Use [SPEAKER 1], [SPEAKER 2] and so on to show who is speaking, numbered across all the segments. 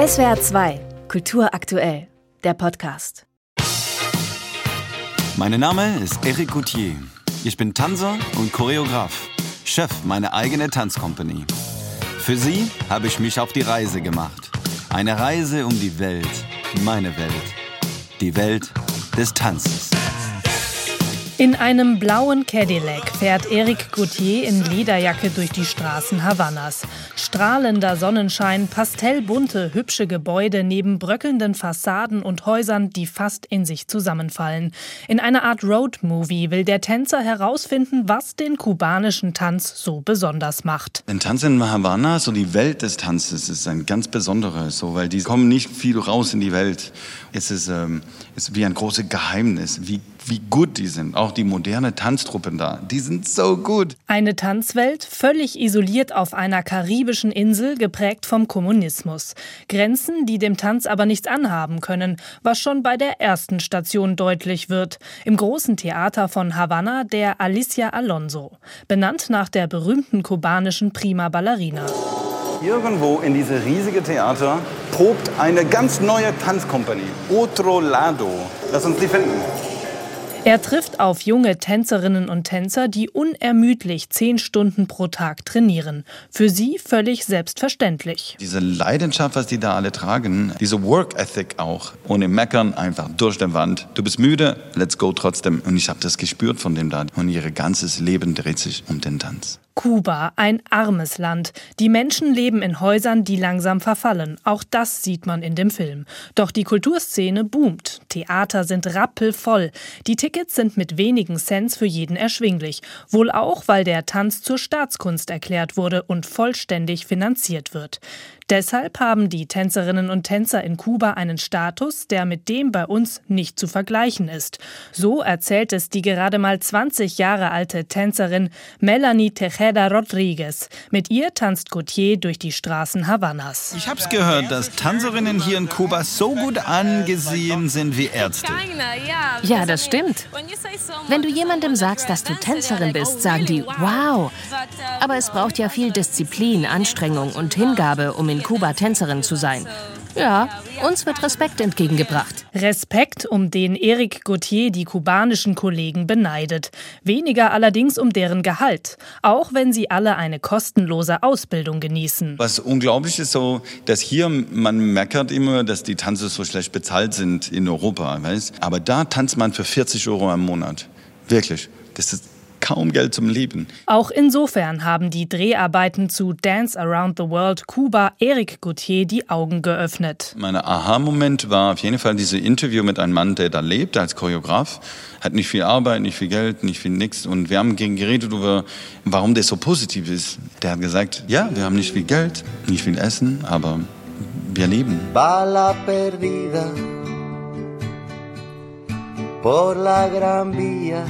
[SPEAKER 1] SWR 2, Kultur aktuell, der Podcast.
[SPEAKER 2] Mein Name ist Eric Gauthier. Ich bin Tanzer und Choreograf, Chef meiner eigenen Tanzcompany. Für Sie habe ich mich auf die Reise gemacht. Eine Reise um die Welt, meine Welt. Die Welt des Tanzes.
[SPEAKER 3] In einem blauen Cadillac fährt Eric Gauthier in Lederjacke durch die Straßen Havannas. Strahlender Sonnenschein, pastellbunte, hübsche Gebäude neben bröckelnden Fassaden und Häusern, die fast in sich zusammenfallen. In einer Art Roadmovie will der Tänzer herausfinden, was den kubanischen Tanz so besonders macht.
[SPEAKER 4] Ein Tanz in Havanna, so die Welt des Tanzes, ist ein ganz besonderer, so, weil die kommen nicht viel raus in die Welt. Es ist, ähm, es ist wie ein großes Geheimnis, wie wie gut die sind. Auch die moderne Tanztruppen da, die sind so gut.
[SPEAKER 3] Eine Tanzwelt völlig isoliert auf einer karibischen Insel, geprägt vom Kommunismus. Grenzen, die dem Tanz aber nichts anhaben können, was schon bei der ersten Station deutlich wird. Im großen Theater von Havanna der Alicia Alonso, benannt nach der berühmten kubanischen Prima Ballerina.
[SPEAKER 4] Irgendwo in diese riesige Theater probt eine ganz neue Tanzkompanie. Otro Lado. Lass uns die finden.
[SPEAKER 3] Er trifft auf junge Tänzerinnen und Tänzer, die unermüdlich zehn Stunden pro Tag trainieren. Für sie völlig selbstverständlich.
[SPEAKER 4] Diese Leidenschaft, was die da alle tragen, diese Work Ethic auch, ohne Meckern, einfach durch die Wand. Du bist müde, let's go trotzdem. Und ich habe das gespürt von dem da. Und ihr ganzes Leben dreht sich um den Tanz.
[SPEAKER 3] Kuba, ein armes Land. Die Menschen leben in Häusern, die langsam verfallen. Auch das sieht man in dem Film. Doch die Kulturszene boomt. Theater sind rappelvoll. Die Tickets sind mit wenigen Cents für jeden erschwinglich. Wohl auch, weil der Tanz zur Staatskunst erklärt wurde und vollständig finanziert wird. Deshalb haben die Tänzerinnen und Tänzer in Kuba einen Status, der mit dem bei uns nicht zu vergleichen ist. So erzählt es die gerade mal 20 Jahre alte Tänzerin Melanie Tejeda Rodriguez. Mit ihr tanzt Gautier durch die Straßen Havannas.
[SPEAKER 2] Ich habe gehört, dass Tänzerinnen hier in Kuba so gut angesehen sind wie Ärzte.
[SPEAKER 5] Ja, das stimmt. Wenn du jemandem sagst, dass du Tänzerin bist, sagen die, wow. Aber es braucht ja viel Disziplin, Anstrengung und Hingabe, um in Kuba Tänzerin zu sein. Ja, uns wird Respekt entgegengebracht.
[SPEAKER 3] Respekt, um den Eric Gauthier die kubanischen Kollegen beneidet. Weniger allerdings um deren Gehalt. Auch wenn sie alle eine kostenlose Ausbildung genießen.
[SPEAKER 4] Was unglaublich ist so, dass hier man meckert immer, dass die Tanze so schlecht bezahlt sind in Europa. Weißt? Aber da tanzt man für 40 Euro im Monat. Wirklich. Das ist kaum Geld zum Leben.
[SPEAKER 3] Auch insofern haben die Dreharbeiten zu Dance Around the World Kuba Eric Gauthier die Augen geöffnet.
[SPEAKER 4] Mein Aha-Moment war auf jeden Fall dieses Interview mit einem Mann, der da lebt als Choreograf. Hat nicht viel Arbeit, nicht viel Geld, nicht viel nix. Und wir haben geredet über, warum der so positiv ist. Der hat gesagt, ja, wir haben nicht viel Geld, nicht viel Essen, aber wir leben. Bala perdida
[SPEAKER 3] por la Gran Via.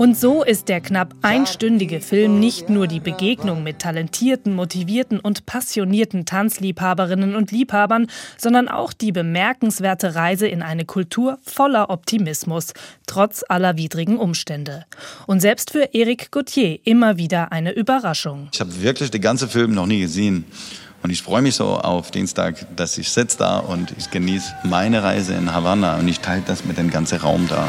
[SPEAKER 3] Und so ist der knapp einstündige Film nicht nur die Begegnung mit talentierten, motivierten und passionierten Tanzliebhaberinnen und Liebhabern, sondern auch die bemerkenswerte Reise in eine Kultur voller Optimismus, trotz aller widrigen Umstände. Und selbst für Eric Gauthier immer wieder eine Überraschung.
[SPEAKER 4] Ich habe wirklich den ganzen Film noch nie gesehen. Und ich freue mich so auf Dienstag, dass ich sitze da und ich genieße meine Reise in Havanna und ich teile das mit dem ganzen Raum da.